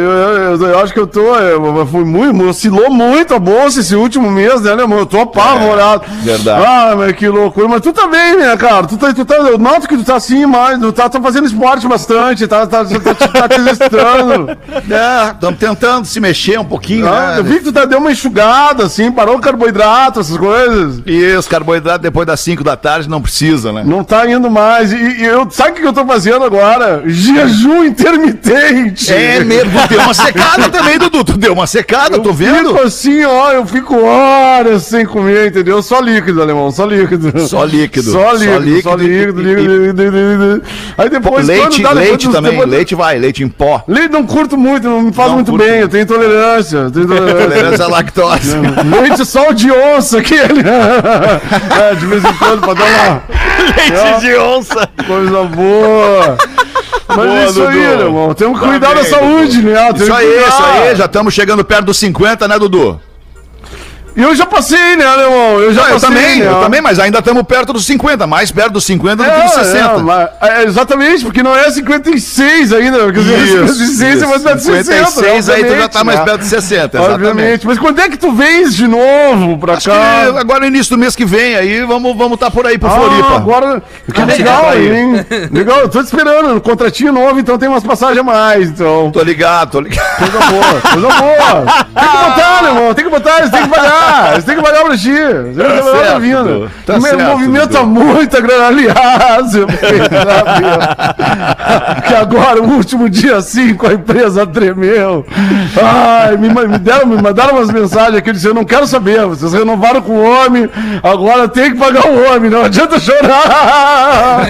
eu- eu acho que eu tô. Eu, fui muito, oscilou muito a bolsa esse último mês, né, alemão? Eu tô apavorado. É, verdade. Ah, mas que loucura. Mas tu também, né, cara? Tu tá, tu tá, eu noto que tu tá assim, mas tu tá, tá fazendo esporte bastante, tá, tá, tá, tá, tá te exercitando. É, estamos tentando se mexer um pouquinho, Ah, né? eu vi que tu tá, deu uma enxugada, assim, parou o carboidrato, essas coisas. Os carboidratos depois das 5 da tarde não precisa, né? Não tá indo mais. E, e eu, sabe o que eu tô fazendo agora? Jejum intermitente. É mesmo, deu uma secada também, Dudu. Tu deu uma secada, tô vendo. Fico assim, ó, eu fico horas sem comer, entendeu? Só líquido, alemão, só líquido. Só líquido. Só líquido, Só líquido só líquido, e- líquido, líquido, líquido. Aí depois, leite, dá, depois leite dos- também, depois- leite vai, leite em pó. Leite não curto muito, não me faz Não muito bem, muito. eu tenho intolerância. eu tenho intolerância. Tolerância à lactose. Leite só de onça, aquele. é, de vez em quando, pra dar uma Leite de onça. coisa boa. Mas Boa, é isso aí, Dudu. meu irmão. Temos que cuidar da bem, saúde, Dudu. né? Temos Isso aí, isso aí. Já estamos chegando perto dos 50, né, Dudu? E eu já passei, né, alemão? Eu já eu passei. também, né? eu também, mas ainda estamos perto dos 50, mais perto dos 50 do que dos 60. É, mas- é, exatamente, porque não é 56 ainda. Quer dizer, 56 é mais perto de 60. 56, aí tu já tá mais né? perto de 60, exatamente. Obviamente. Mas quando é que tu vens de novo pra Acho cá? agora no início do mês que vem, aí vamos estar vamos tá por aí pro Ah, Floripa. agora. Que Ah, legal, ir. hein? Legal, eu tô te esperando. Contratinho novo, então tem umas passagens a mais. Então. Tô ligado, tô ligado. Coisa boa, coisa boa. Tem que botar, meu irmão. Tem que botar, eles têm que pagar. Pagar ti. Eles têm que pagar certo, pra vida. Dudu. Tá O meu certo, movimento Dudu. muita grana. Aliás, eu que agora, o último dia 5, a empresa tremeu. Ai, me, me deram, me mandaram umas mensagens aqui dizendo: eu não quero saber. Vocês renovaram com o homem, agora tem que pagar o homem. Não adianta chorar.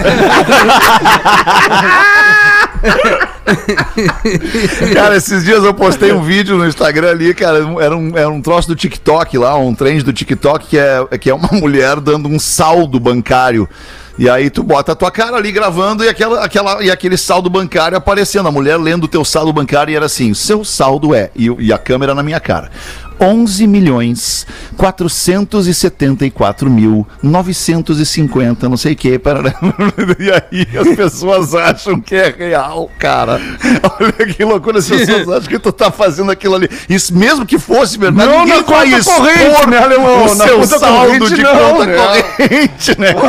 Cara, esses dias eu postei um vídeo no Instagram ali, cara, era um, era um troço do TikTok lá, um trend do TikTok que é, que é uma mulher dando um saldo bancário. E aí tu bota a tua cara ali gravando e, aquela, aquela, e aquele saldo bancário aparecendo. A mulher lendo o teu saldo bancário e era assim, seu saldo é, e, e a câmera na minha cara. 11 milhões 474 mil 950, não sei o que. E aí as pessoas acham que é real, cara. Olha que loucura, as pessoas acham que tu tá fazendo aquilo ali. Isso mesmo que fosse verdade, Não ninguém vai expor corrente, né, alemão? o Na seu saldo corrente, de não, conta né? corrente, né?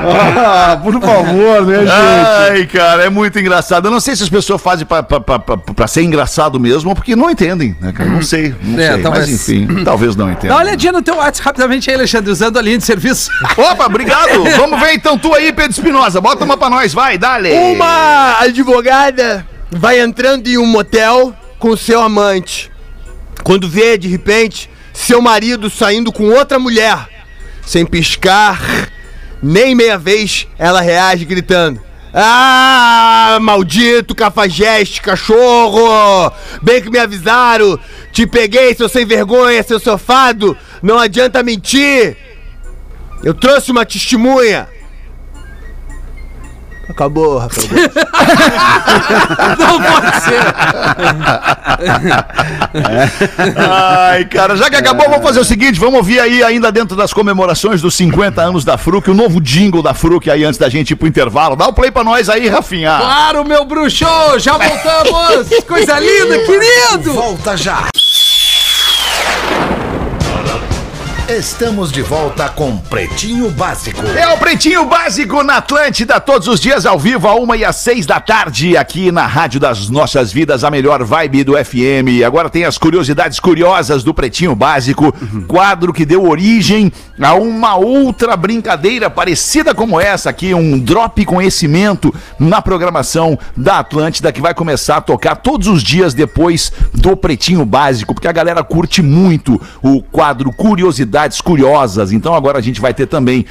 ah, por favor, né, gente? Ai, cara, é muito engraçado. Eu não sei se as pessoas fazem pra, pra, pra, pra- pra ser engraçado mesmo porque não entendem, né, cara? Não sei, não É, sei. talvez. Mas enfim, talvez não Dá entendam. uma olhadinha no teu WhatsApp rapidamente aí, Alexandre, usando a linha de serviço. Opa, obrigado. Vamos ver então tu aí, Pedro Espinosa. Bota uma pra nós, vai, dale. Uma advogada vai entrando em um motel com seu amante. Quando vê, de repente, seu marido saindo com outra mulher. Sem piscar, nem meia vez, ela reage gritando. Ah, maldito cafajeste, cachorro! Bem que me avisaram! Te peguei, seu sem vergonha, seu sofado! Não adianta mentir. Eu trouxe uma testemunha. Acabou, Rafael. Não pode ser. Ai, cara, já que acabou, vamos fazer o seguinte: vamos ouvir aí, ainda dentro das comemorações dos 50 anos da Fruc, o novo jingle da Fruc aí antes da gente ir pro intervalo. Dá o play pra nós aí, Rafinha. Claro, meu bruxo! Já voltamos! Coisa linda, querido! Volta já. Estamos de volta com Pretinho Básico. É o Pretinho Básico na Atlântida, todos os dias ao vivo, a uma e às seis da tarde, aqui na Rádio das Nossas Vidas, a melhor vibe do FM. Agora tem as curiosidades curiosas do Pretinho Básico, quadro que deu origem a uma outra brincadeira parecida como essa aqui, um drop conhecimento na programação da Atlântida, que vai começar a tocar todos os dias depois do Pretinho Básico, porque a galera curte muito o quadro Curiosidades Curiosas. Então agora a gente vai ter também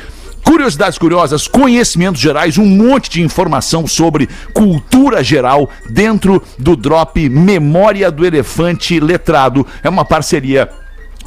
Curiosidades curiosas, conhecimentos gerais, um monte de informação sobre cultura geral dentro do Drop Memória do Elefante Letrado. É uma parceria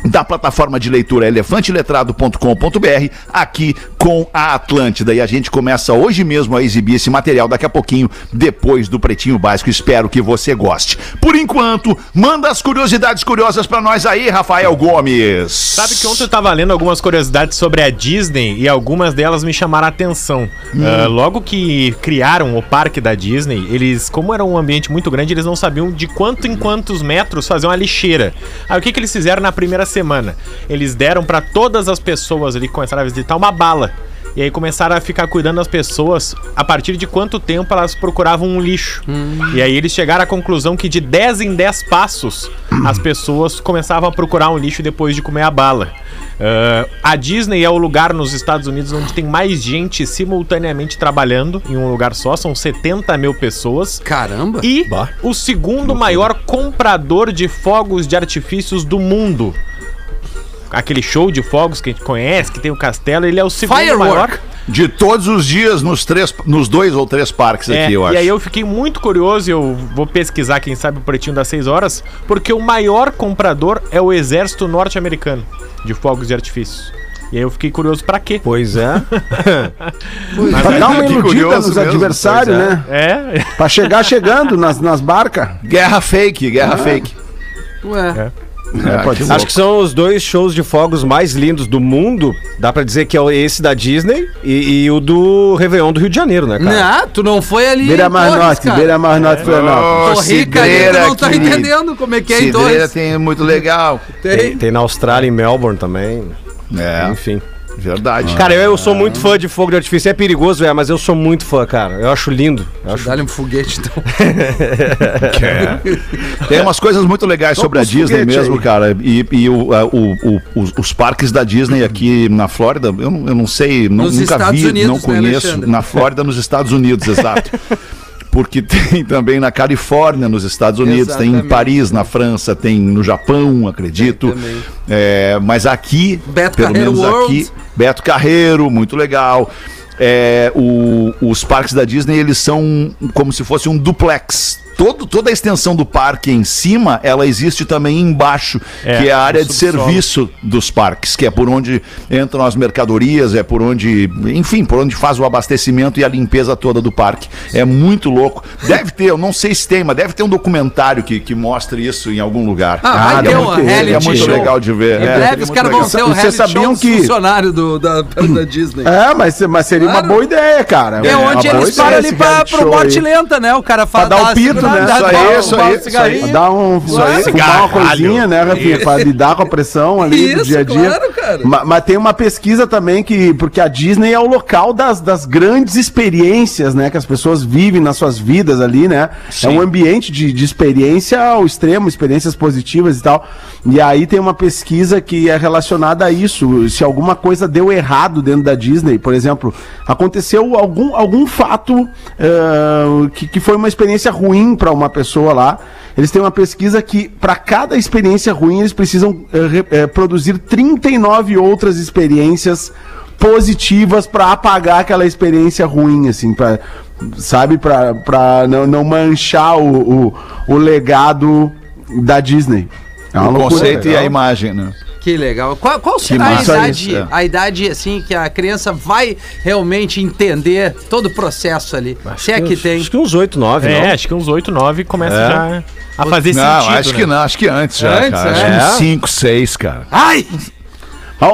da plataforma de leitura elefanteletrado.com.br aqui com a Atlântida. E a gente começa hoje mesmo a exibir esse material daqui a pouquinho, depois do Pretinho Básico. Espero que você goste. Por enquanto, manda as curiosidades curiosas pra nós aí, Rafael Gomes. Sabe que ontem eu tava lendo algumas curiosidades sobre a Disney e algumas delas me chamaram a atenção. Ah, logo que criaram o parque da Disney, eles, como era um ambiente muito grande, eles não sabiam de quanto em quantos metros fazer uma lixeira. Aí o que, que eles fizeram na primeira semana? Eles deram pra todas as pessoas ali que começaram a visitar uma bala. E aí começaram a ficar cuidando das pessoas a partir de quanto tempo elas procuravam um lixo. E aí eles chegaram à conclusão que de 10 em 10 passos as pessoas começavam a procurar um lixo depois de comer a bala. Ah, a Disney é o lugar nos Estados Unidos onde tem mais gente simultaneamente trabalhando em um lugar só, são 70 mil pessoas. Caramba! E o segundo maior comprador de fogos de artifícios do mundo. Aquele show de fogos que a gente conhece, que tem o castelo, ele é o segundo Firework. maior. De todos os dias nos três, nos dois ou três parques É, aqui, eu acho. e aí eu fiquei muito curioso, e eu vou pesquisar, quem sabe, o pretinho das 6 horas, porque o maior comprador é o exército norte-americano de fogos de artifícios. E aí eu fiquei curioso pra quê? Pois é. Pra dar uma iludida nos mesmo, adversários, é. né? É, Pra chegar chegando nas, nas barcas. Guerra fake, guerra fake. Ué. É, pode ser. Acho que são os dois shows de fogos mais lindos do mundo. Dá pra dizer que é esse da Disney e, e o do Réveillon do Rio de Janeiro, né, cara? Não, tu não foi ali. Beira em Mar Norte. Beira Mar Norte, Florianópolis. Tô rica aí, tu não tá querido. entendendo como é que é em Cidreira Torres. tem muito legal. Tem, Tem. tem na Austrália, em Melbourne também. É, Enfim. Verdade. Cara, eu, eu sou muito fã de fogo de artifício. É perigoso, é, mas eu sou muito fã, cara. Eu acho lindo. Eu acho... Dá-lhe um foguete, então. Tem umas coisas muito legais sobre a Disney mesmo, aí. cara. E, e o, a- o- o- os, os parques da Disney aqui na Flórida, eu, não- eu não sei, não- nunca Estados vi, Unidos, não né, conheço. Alexandre? na Flórida, nos Estados Unidos, exato. Porque tem também na Califórnia, nos Estados Unidos, tem em Exatamente. Paris, na França, tem no Japão, acredito. É, mas aqui, Beto pelo Carreiro menos World. aqui, Beto Carreiro, muito legal. É, o- os parques da Disney, eles são como se fosse um duplex. Todo, toda a extensão do parque em cima, ela existe também embaixo, É, que é a área de serviço dos parques, que é por onde entram as mercadorias, é por onde, enfim, por onde faz o abastecimento e a limpeza toda do parque. É muito louco. Deve ter, eu não sei se tem, mas deve ter um documentário que, que mostre isso em algum lugar. Ah, vai é ter muito, é muito show. legal de ver. Em é, breve é os caras vão ser o Vocês reality sabiam que- funcionários do, da, da Disney. É, mas, mas seria Claro. uma boa ideia, cara. É Uma onde eles param ali pra, pro bote lenta, né? O cara fala. dar o pito, né? dá- Isso aí, dá- isso dá um aí, isso. Dá um, Claro. fumar uma coisinha, né, Rafinha? Pra lidar com a pressão ali do Isso, dia a dia. claro, cara. Ma- Mas, tem uma pesquisa também que. Porque a Disney é o local das, das grandes experiências, né? Que as pessoas vivem nas suas vidas ali, né? É um ambiente de, de experiência ao extremo, experiências positivas e tal. E aí tem uma pesquisa que é relacionada a isso. Se alguma coisa deu errado dentro da Disney, por exemplo, aconteceu algum, algum fato eh, que, que foi uma experiência ruim para uma pessoa lá. Eles têm uma pesquisa que, para cada experiência ruim, eles precisam re- eh, produzir 39 outras experiências positivas para apagar aquela experiência ruim, assim, pra, sabe? Para não, não manchar o, o, o legado da Disney. É O loucura. conceito e a imagem, né? Que legal. Qual, qual será a idade, isso, é. a idade assim que a criança vai realmente entender todo o processo ali? Se é que tem. Acho que uns 8, 9, É, não? acho que uns 8, 9 começa É. já a fazer Não, sentido. acho né? que não, acho que antes já, Antes, cara. é? Acho que uns 5, 6, cara. Ai!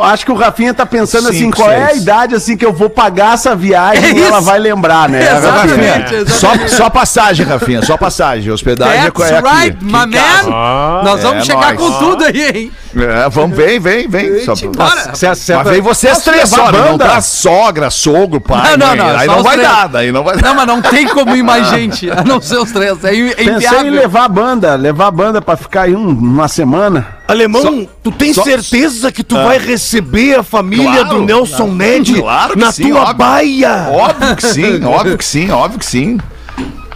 Acho que o Rafinha tá pensando assim, Cinco, qual é a seis. idade assim que eu vou pagar essa viagem É e ela vai lembrar, né? Exatamente, exatamente. Só, só passagem, Rafinha, só passagem. Hospedagem é That's é aqui. right, aqui my man! Ah, Nós vamos é chegar nóis. com tudo aí, hein? É, vamos, vem, vem, vem. Só- Bora. Se Mas vem vocês três só, não banda? tá sogra, sogro, pai. Não, não, mãe. não, Aí só não vai três. dar, daí não vai dar. Não, mas não tem como ir mais gente, a não ser os três. É é Pensei em levar a banda, levar a banda pra ficar aí um- uma semana. Alemão, tu tem só- certeza que tu vai receber a família Claro, do Nelson Ned Claro que na sim, tua óbvio. baia? Óbvio que sim, óbvio que sim, óbvio que sim.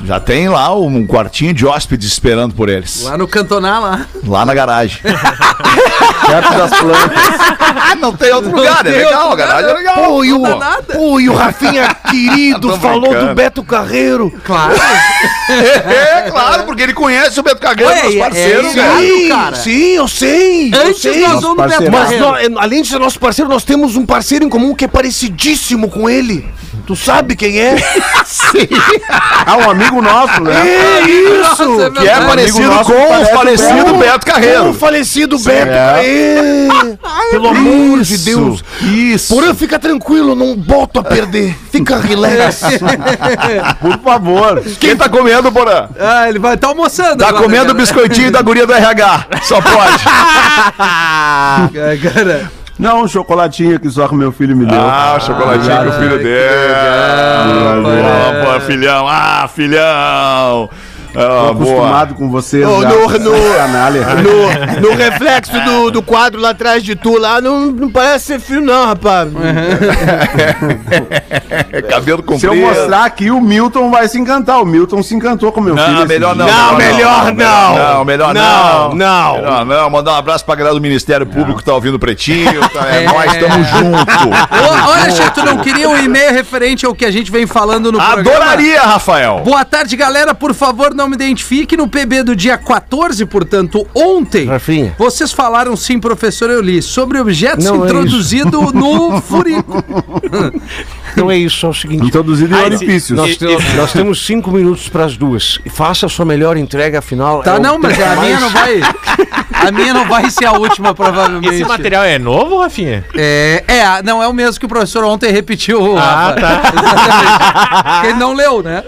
Já tem lá um quartinho de hóspedes esperando por eles. Lá no cantonar lá. Lá na garagem. Perto das plantas. Não tem outro lugar, é legal, a garagem é legal. Pô, e o, dá nada. pô, e o Rafinha querido falou brincando. do Beto Carreiro. Claro. É, claro, porque ele conhece o Beto Carreiro, Ué, nosso é- parceiro, é velho. isso. Sim, cara. sim, eu sei. eu Antes sei. nós vamos Beto. Mas Carreiro. nó- é, além de ser nosso parceiro, nós temos um parceiro em comum que é parecidíssimo com ele. Tu sabe quem é? Ah, um amigo nosso, né? É isso! Nossa, Que é parecido com o falecido Beto. Carreiro. O falecido Beto. É. É. Pelo amor de Deus. Isso. Porã, fica tranquilo, não boto a perder. Fica relax. Por favor. Quem tá comendo, Porã? Ah, ele vai estar almoçando. Tá agora, comendo o cara. biscoitinho da guria do RH. Só pode. Cara. Não, um chocolatinho que só que meu filho me deu. Ah, o chocolatinho que o filho deu. filhão. Ah, filhão. Ah, boa. acostumado com vocês Ô, já. no- com no- canalha. No, no reflexo do, do quadro lá atrás de tu, lá, não, não parece ser filho, não, rapaz. É cabelo Se eu comprido. mostrar aqui, o Milton vai se encantar. O Milton se encantou com meu filho. Não, esse melhor não. Não, melhor não. Não, melhor não. Não, não. Melhor não. Mandar um abraço pra galera do Ministério Público que tá ouvindo o Pretinho. Tá, é, É. Nós estamos juntos. Ô, Olha, tu não queria um e-mail referente ao que a gente vem falando no programa? Adoraria, Rafael. Boa tarde, galera. Por favor, não me identifique no PB do dia 14, portanto, ontem. Rafinha. Vocês falaram, sim, professor, eu li, sobre objetos Não é introduzidos no furico. Não é isso, é o seguinte. Introduzido em Ai, orifícios. Nós, nós temos cinco minutos para as duas. Faça a sua melhor entrega, afinal. Tá, é não, mas a minha não vai. A minha não vai ser a última, provavelmente. Esse material é novo, Rafinha? É, é, não é o mesmo que o professor ontem repetiu. Ah, Rafa. tá. Exatamente. Porque ele não leu, né?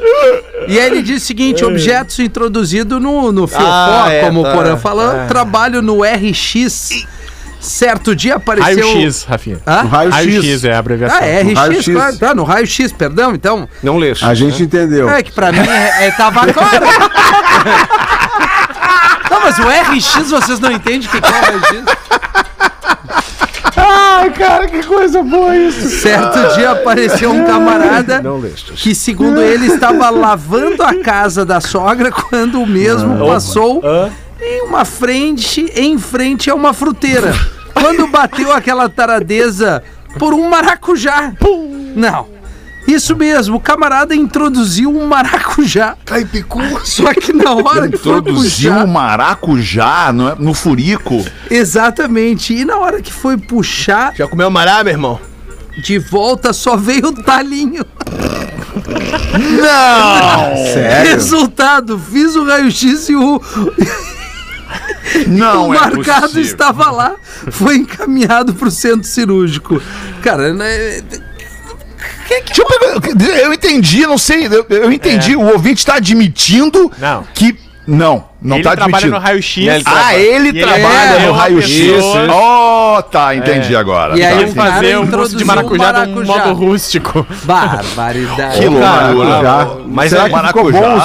E aí ele diz o seguinte: objetos introduzidos no, no Fiofó, Ah, é, como tá. o Porã falou, trabalho no RX. Certo dia apareceu. Raio-X, Rafinha. Hã? Um raio-x. Raio-X é a abreviação. Ah, é RX, raio-x. claro. Tá, no raio-x, perdão, então. Não lê isso. A gente entendeu. É que pra mim é, é, tava claro. Não, mas o RX vocês não entendem o que que é o RX? Ai, cara, que coisa boa isso. Certo dia apareceu um camarada que, segundo ele, estava lavando a casa da sogra quando o mesmo passou em uma frente, em frente a uma fruteira. Quando bateu aquela taradeza por um maracujá. Não. Isso mesmo, o camarada introduziu um maracujá. Caipicu. Só que na hora que foi Introduziu puxar... um maracujá no, no furico. Exatamente. E na hora que foi puxar, Já comeu mará, meu irmão? de volta só veio o talinho. Não! Sério? Resultado, fiz o raio-x e o, Não o é marcado possível. estava lá. Foi encaminhado para o centro cirúrgico. Cara, né, Deixa eu, pegar- eu entendi, não sei. Eu, eu entendi. O ouvinte está admitindo Não. que. Não, não ele tá trabalha admitindo. no raio-x. Ah, ele E ele trabalha é no raio-x. Oh, tá, entendi agora. E tá, aí o cara fazer um mousse de maracujá, um maracujá. modo rústico. barbaridade. Que loucura. Já. Mas Será é que ficou maracujá. bom o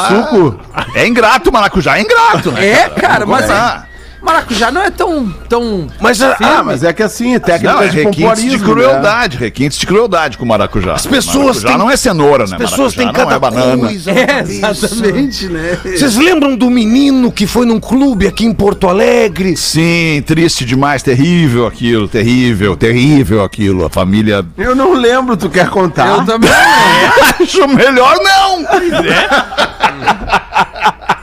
suco? É ingrato, maracujá é ingrato, né? É, cara, mas Ah, maracujá não é tão. tão Mas a- Ah, mas é que assim, é técnica não, é de requintes de né? crueldade, requintes de crueldade com maracujá. As pessoas maracujá têm- não é cenoura, né? as pessoas têm Maracujá cada é banana. coisa. É, exatamente, né? Vocês lembram do menino que foi num clube aqui em Porto Alegre? Sim, triste demais, terrível aquilo, terrível, terrível aquilo. A família. Eu não lembro, tu quer contar? Eu também. Acho melhor não!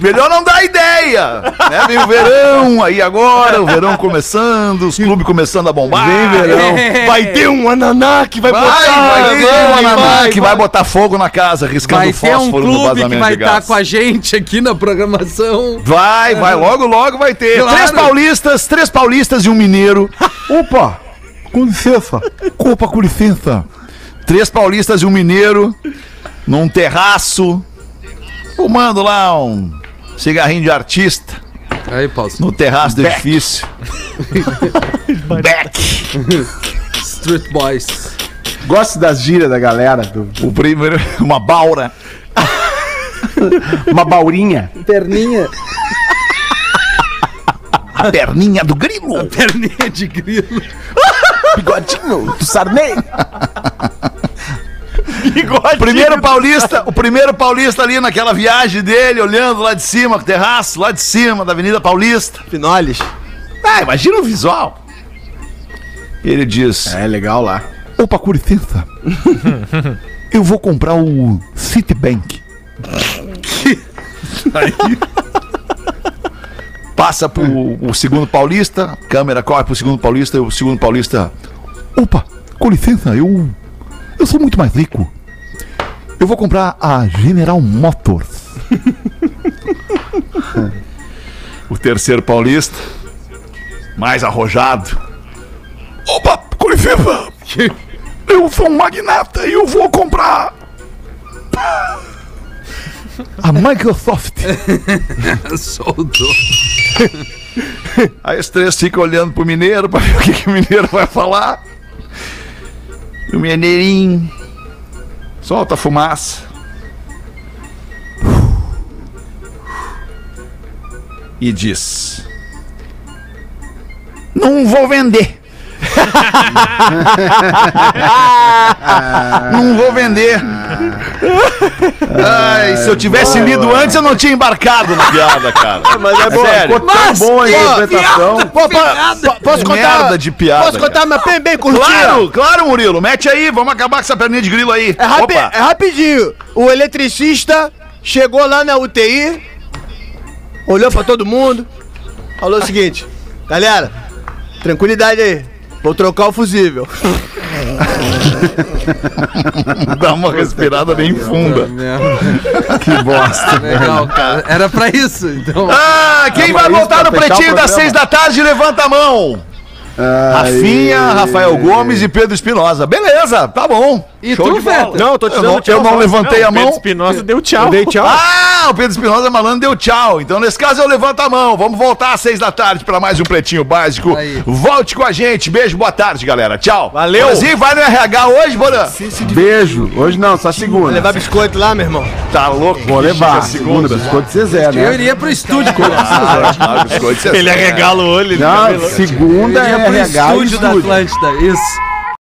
Melhor não dar ideia. Né? Vem o verão aí agora, o verão começando, os clubes começando a bombar. Vem verão. Vai ter um ananá que vai, Vai, botar. vai ter um ananá vai, que vai botar fogo na casa, riscando Vai ter um fósforo no clube que vazamento vai de estar gás. com a gente aqui na programação. Vai, vai, logo, logo vai ter. Claro. Três paulistas, três paulistas e um mineiro. Opa! Com licença. Opa, com licença. Três paulistas e um mineiro num terraço, fumando lá um cigarrinho de artista Aí, Paulo. no terraço do edifício. Beck. Street Boys. Gosto das gírias da galera. do- O primeiro, uma baura. Uma baurinha. Perninha. A perninha do grilo. Perninha de grilo. Bigodinho do Sarney. O primeiro paulista, o primeiro paulista ali naquela viagem dele, olhando lá de cima, o terraço, lá de cima da Avenida Paulista. Finoles. Ah, imagina o visual. Ele diz: É legal lá. Opa, com licença. Eu vou comprar o Citibank. Aí. Passa pro o segundo paulista, a câmera corre pro segundo paulista e o segundo paulista. Opa, com licença, eu. Eu sou muito mais rico. Eu vou comprar a General Motors. o terceiro paulista, mais arrojado. Opa, licença. Eu sou um magnata e eu vou comprar. A Microsoft. Soltou. Aí os três ficam olhando pro mineiro pra ver o que, que o mineiro vai falar. E o mineirinho solta a fumaça. E diz: Não vou vender. não vou vender. Ai, se eu tivesse lido antes, eu não tinha embarcado na piada, cara. Mas é bom. Sério. Ficou tão bom a interpretação. Pô, po- po- posso contar? Merda de piada, Posso contar minha bem, bem curtinha? Claro, claro, Murilo. Mete aí, vamos acabar com essa perninha de grilo aí. É, rapi Opa. é rapidinho. O eletricista chegou lá na UTI, olhou pra todo mundo, falou o seguinte: Galera, tranquilidade aí. Vou trocar o fusível. Dá uma respirada bem funda. Que bosta. Legal, cara. Era pra isso, então. Ah, quem vai isso voltar no pretinho das seis da tarde, levanta a mão. Rafinha, Rafael Gomes e Pedro Espinosa. Beleza, tá bom. E Show tu, de bola. Feta? Não, eu tô te Eu dando não, tchau. eu não levantei a o Pedro mão. Espinosa deu tchau. Eu dei tchau. Ah, o Pedro Espinosa malandro deu tchau. Então, nesse caso, eu levanto a mão. Vamos voltar às seis da tarde para mais um Pretinho Básico. Aí. Volte com a gente. Beijo, boa tarde, galera. Tchau. Valeu. Borazinho, vai no RH hoje, Bora? Beijo. Hoje não, só segunda. Levar biscoito lá, meu irmão. Tá louco? Vou levar. Segunda. Segunda, biscoito Zezé, Eu né? iria pro estúdio. Ah, ah, biscoito, Ele arregala o olho. ele Não, Eu segunda é pro RH estúdio da. Atlântida. Isso.